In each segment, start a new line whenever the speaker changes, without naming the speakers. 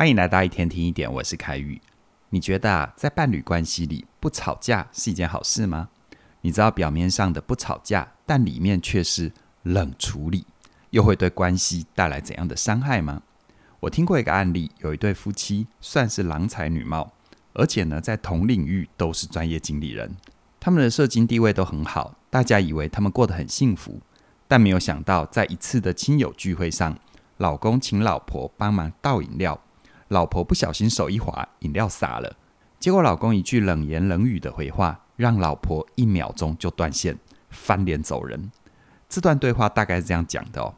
欢迎来到一天听一点，我是凯宇。你觉得啊，在伴侣关系里不吵架是一件好事吗？你知道表面上的不吵架，但里面却是冷处理，又会对关系带来怎样的伤害吗？我听过一个案例，有一对夫妻算是郎才女貌，而且呢，在同领域都是专业经理人，他们的社经地位都很好，大家以为他们过得很幸福，但没有想到，在一次的亲友聚会上，老公请老婆帮忙倒饮料。老婆不小心手一滑，饮料洒了。结果老公一句冷言冷语的回话，让老婆一秒钟就断线，翻脸走人。这段对话大概是这样讲的哦：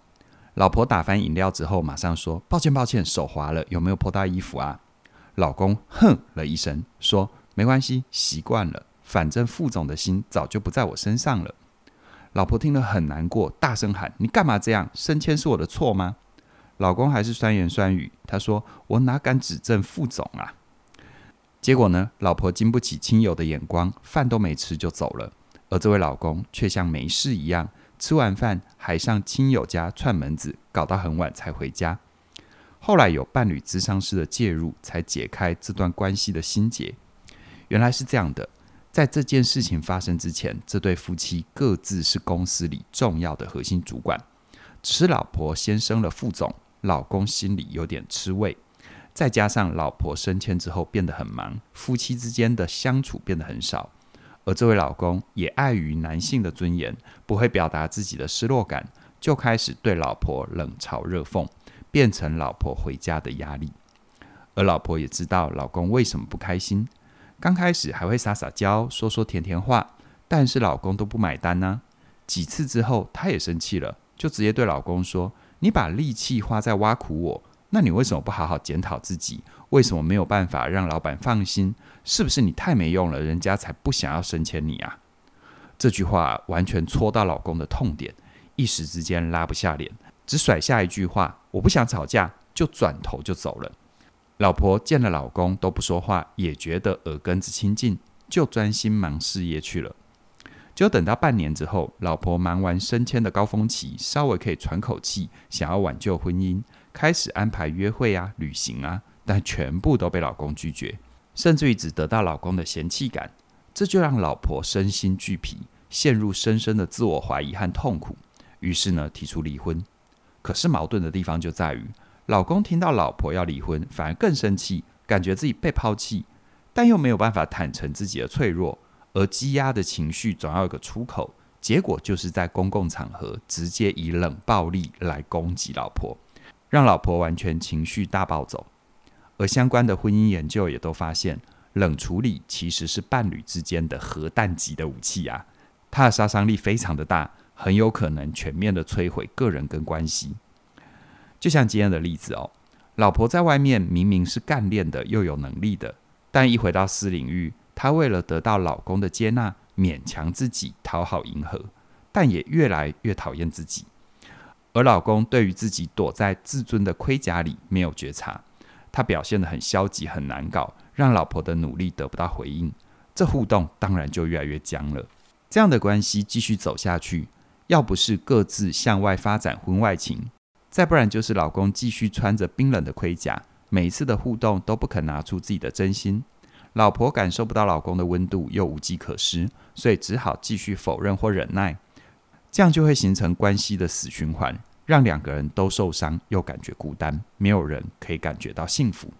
老婆打翻饮料之后，马上说：“抱歉，抱歉，手滑了，有没有泼到衣服啊？”老公哼了一声，说：“没关系，习惯了，反正副总的心早就不在我身上了。”老婆听了很难过，大声喊：“你干嘛这样？升迁是我的错吗？”老公还是酸言酸语，他说：“我哪敢指证副总啊？”结果呢，老婆经不起亲友的眼光，饭都没吃就走了。而这位老公却像没事一样，吃完饭还上亲友家串门子，搞到很晚才回家。后来有伴侣咨商师的介入，才解开这段关系的心结。原来是这样的，在这件事情发生之前，这对夫妻各自是公司里重要的核心主管，只是老婆先升了副总。老公心里有点吃味，再加上老婆升迁之后变得很忙，夫妻之间的相处变得很少。而这位老公也碍于男性的尊严，不会表达自己的失落感，就开始对老婆冷嘲热讽，变成老婆回家的压力。而老婆也知道老公为什么不开心，刚开始还会撒撒娇，说说甜甜话，但是老公都不买单呢、啊。几次之后，她也生气了，就直接对老公说。你把力气花在挖苦我，那你为什么不好好检讨自己？为什么没有办法让老板放心？是不是你太没用了，人家才不想要升迁你啊？这句话完全戳到老公的痛点，一时之间拉不下脸，只甩下一句话：“我不想吵架”，就转头就走了。老婆见了老公都不说话，也觉得耳根子清净，就专心忙事业去了。就等到半年之后，老婆忙完升迁的高峰期，稍微可以喘口气，想要挽救婚姻，开始安排约会啊、旅行啊，但全部都被老公拒绝，甚至于只得到老公的嫌弃感，这就让老婆身心俱疲，陷入深深的自我怀疑和痛苦。于是呢，提出离婚。可是矛盾的地方就在于，老公听到老婆要离婚，反而更生气，感觉自己被抛弃，但又没有办法坦诚自己的脆弱。而积压的情绪总要有个出口，结果就是在公共场合直接以冷暴力来攻击老婆，让老婆完全情绪大暴走。而相关的婚姻研究也都发现，冷处理其实是伴侣之间的核弹级的武器啊，它的杀伤力非常的大，很有可能全面的摧毁个人跟关系。就像今天的例子哦，老婆在外面明明是干练的又有能力的，但一回到私领域。她为了得到老公的接纳，勉强自己讨好迎合，但也越来越讨厌自己。而老公对于自己躲在自尊的盔甲里没有觉察，他表现得很消极，很难搞，让老婆的努力得不到回应。这互动当然就越来越僵了。这样的关系继续走下去，要不是各自向外发展婚外情，再不然就是老公继续穿着冰冷的盔甲，每一次的互动都不肯拿出自己的真心。老婆感受不到老公的温度，又无计可施，所以只好继续否认或忍耐，这样就会形成关系的死循环，让两个人都受伤，又感觉孤单，没有人可以感觉到幸福。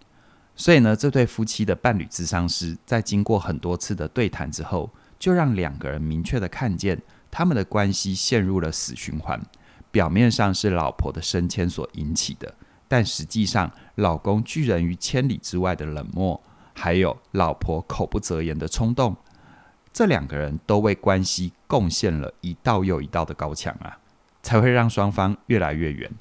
所以呢，这对夫妻的伴侣咨商师在经过很多次的对谈之后，就让两个人明确的看见他们的关系陷入了死循环。表面上是老婆的升迁所引起的，但实际上老公拒人于千里之外的冷漠。还有老婆口不择言的冲动，这两个人都为关系贡献了一道又一道的高墙啊，才会让双方越来越远。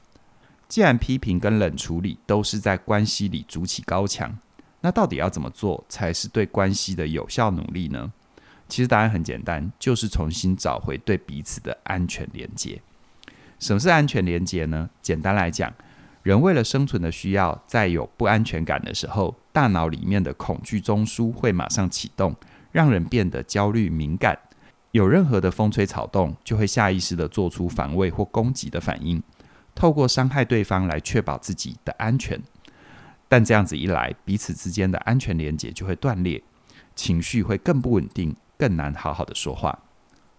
既然批评跟冷处理都是在关系里筑起高墙，那到底要怎么做才是对关系的有效努力呢？其实答案很简单，就是重新找回对彼此的安全连接。什么是安全连接呢？简单来讲，人为了生存的需要，在有不安全感的时候，大脑里面的恐惧中枢会马上启动，让人变得焦虑敏感。有任何的风吹草动，就会下意识地做出防卫或攻击的反应，透过伤害对方来确保自己的安全。但这样子一来，彼此之间的安全连结就会断裂，情绪会更不稳定，更难好好的说话。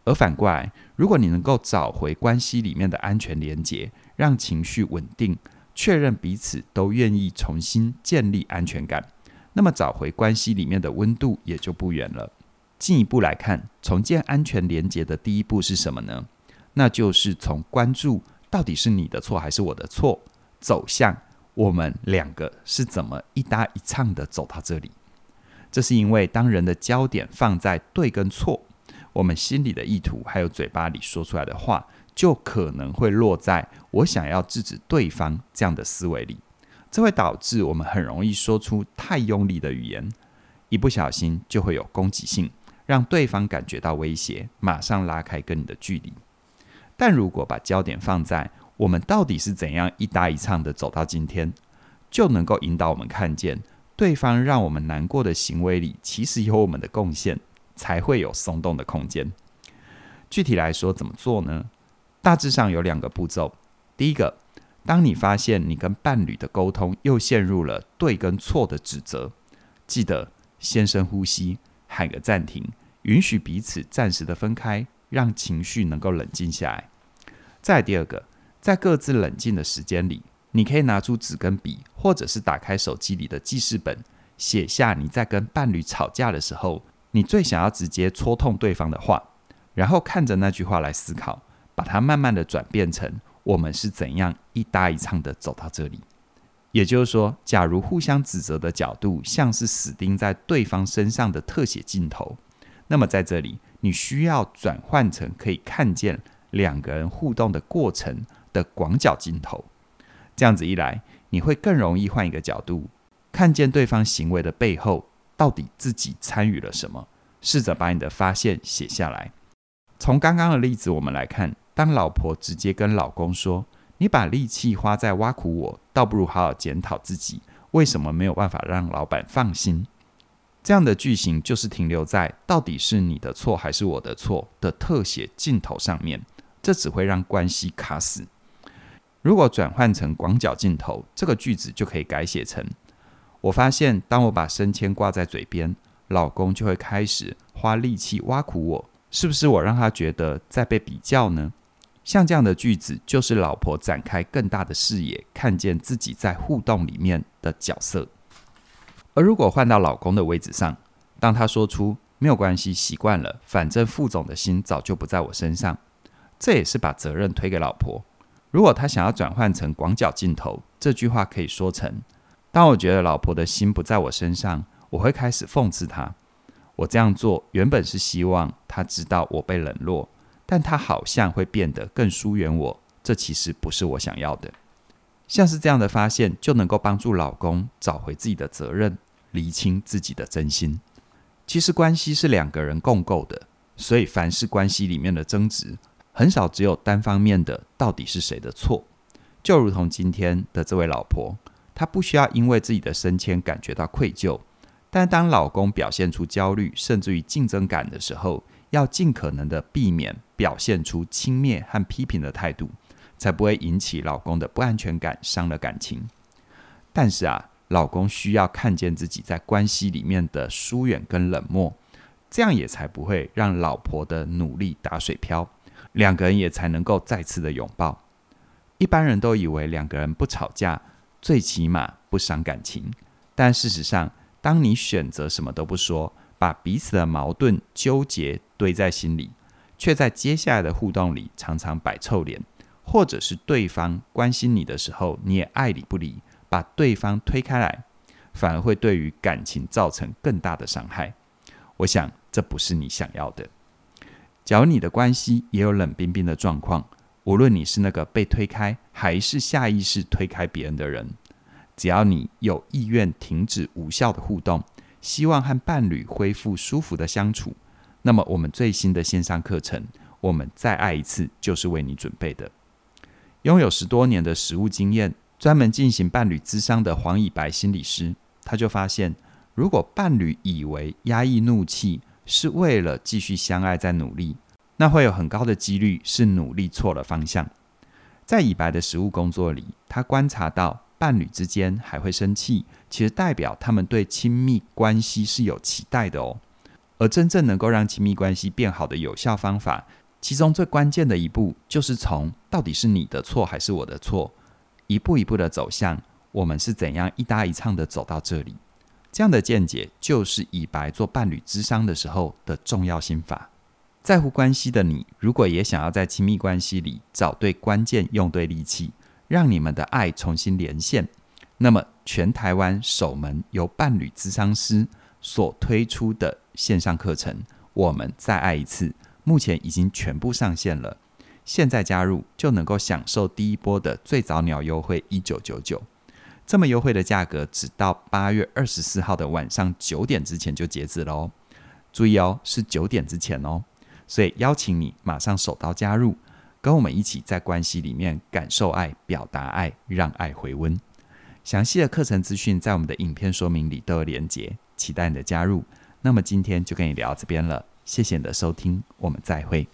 而反过来，如果你能够找回关系里面的安全连结，让情绪稳定，确认彼此都愿意重新建立安全感，那么找回关系里面的温度也就不远了。进一步来看，重建安全连结的第一步是什么呢？那就是从关注到底是你的错还是我的错，走向我们两个是怎么一搭一唱的走到这里。这是因为当人的焦点放在对跟错，我们心里的意图还有嘴巴里说出来的话，就可能会落在我想要制止对方这样的思维里，这会导致我们很容易说出太用力的语言，一不小心就会有攻击性。让对方感觉到威胁，马上拉开跟你的距离。但如果把焦点放在我们到底是怎样一搭一唱的走到今天，就能够引导我们看见对方让我们难过的行为里，其实有我们的贡献，才会有松动的空间。具体来说，怎么做呢？大致上有两个步骤。第一个，当你发现你跟伴侣的沟通又陷入了对跟错的指责，记得先深呼吸。喊个暂停，允许彼此暂时的分开，让情绪能够冷静下来。再第二个，在各自冷静的时间里，你可以拿出纸跟笔，或者是打开手机里的记事本，写下你在跟伴侣吵架的时候，你最想要直接戳痛对方的话，然后看着那句话来思考，把它慢慢的转变成我们是怎样一搭一唱的走到这里。也就是说，假如互相指责的角度像是死盯在对方身上的特写镜头，那么在这里，你需要转换成可以看见两个人互动的过程的广角镜头。这样子一来，你会更容易换一个角度，看见对方行为的背后到底自己参与了什么。试着把你的发现写下来。从刚刚的例子，我们来看，当老婆直接跟老公说，你把力气花在挖苦我，倒不如好好检讨自己，为什么没有办法让老板放心？这样的句型就是停留在到底是你的错还是我的错的特写镜头上面，这只会让关系卡死。如果转换成广角镜头，这个句子就可以改写成：我发现当我把升迁挂在嘴边，老公就会开始花力气挖苦我，是不是我让他觉得在被比较呢？像这样的句子，就是老婆展开更大的视野，看见自己在互动里面的角色。而如果换到老公的位置上，当他说出“没有关系，习惯了，反正副总的心早就不在我身上”，这也是把责任推给老婆。如果他想要转换成广角镜头，这句话可以说成：“当我觉得老婆的心不在我身上，我会开始讽刺他。我这样做原本是希望他知道我被冷落。”但他好像会变得更疏远我，这其实不是我想要的。像是这样的发现，就能够帮助老公找回自己的责任，厘清自己的真心。其实关系是两个人共构的，所以凡是关系里面的争执，很少只有单方面的到底是谁的错。就如同今天的这位老婆，她不需要因为自己的升迁感觉到愧疚，但当老公表现出焦虑，甚至于竞争感的时候，要尽可能的避免表现出轻蔑和批评的态度，才不会引起老公的不安全感，伤了感情。但是啊，老公需要看见自己在关系里面的疏远跟冷漠，这样也才不会让老婆的努力打水漂，两个人也才能够再次的拥抱。一般人都以为两个人不吵架，最起码不伤感情，但事实上，当你选择什么都不说，把彼此的矛盾纠结堆在心里，却在接下来的互动里常常摆臭脸，或者是对方关心你的时候，你也爱理不理，把对方推开来，反而会对于感情造成更大的伤害。我想这不是你想要的。假如你的关系也有冷冰冰的状况，无论你是那个被推开，还是下意识推开别人的人，只要你有意愿停止无效的互动。希望和伴侣恢复舒服的相处，那么我们最新的线上课程《我们再爱一次》就是为你准备的。拥有十多年的实务经验，专门进行伴侣咨商的黄以白心理师，他就发现，如果伴侣以为压抑怒气是为了继续相爱在努力，那会有很高的几率是努力错了方向。在以白的实务工作里，他观察到。伴侣之间还会生气，其实代表他们对亲密关系是有期待的哦。而真正能够让亲密关系变好的有效方法，其中最关键的一步，就是从到底是你的错还是我的错，一步一步的走向我们是怎样一搭一唱的走到这里。这样的见解，就是以白做伴侣之商的时候的重要心法。在乎关系的你，如果也想要在亲密关系里找对关键、用对利器，让你们的爱重新连线，那么全台湾首门由伴侣咨商师所推出的线上课程《我们再爱一次》，目前已经全部上线了。现在加入就能够享受第一波的最早鸟优惠一九九九，这么优惠的价格，只到八月二十四号的晚上九点之前就截止了哦。注意哦，是九点之前哦。所以邀请你马上手刀加入，跟我们一起在关系里面感受爱、表达爱、让爱回温。详细的课程资讯在我们的影片说明里都有连结，期待你的加入。那么今天就跟你聊到这边了，谢谢你的收听，我们再会。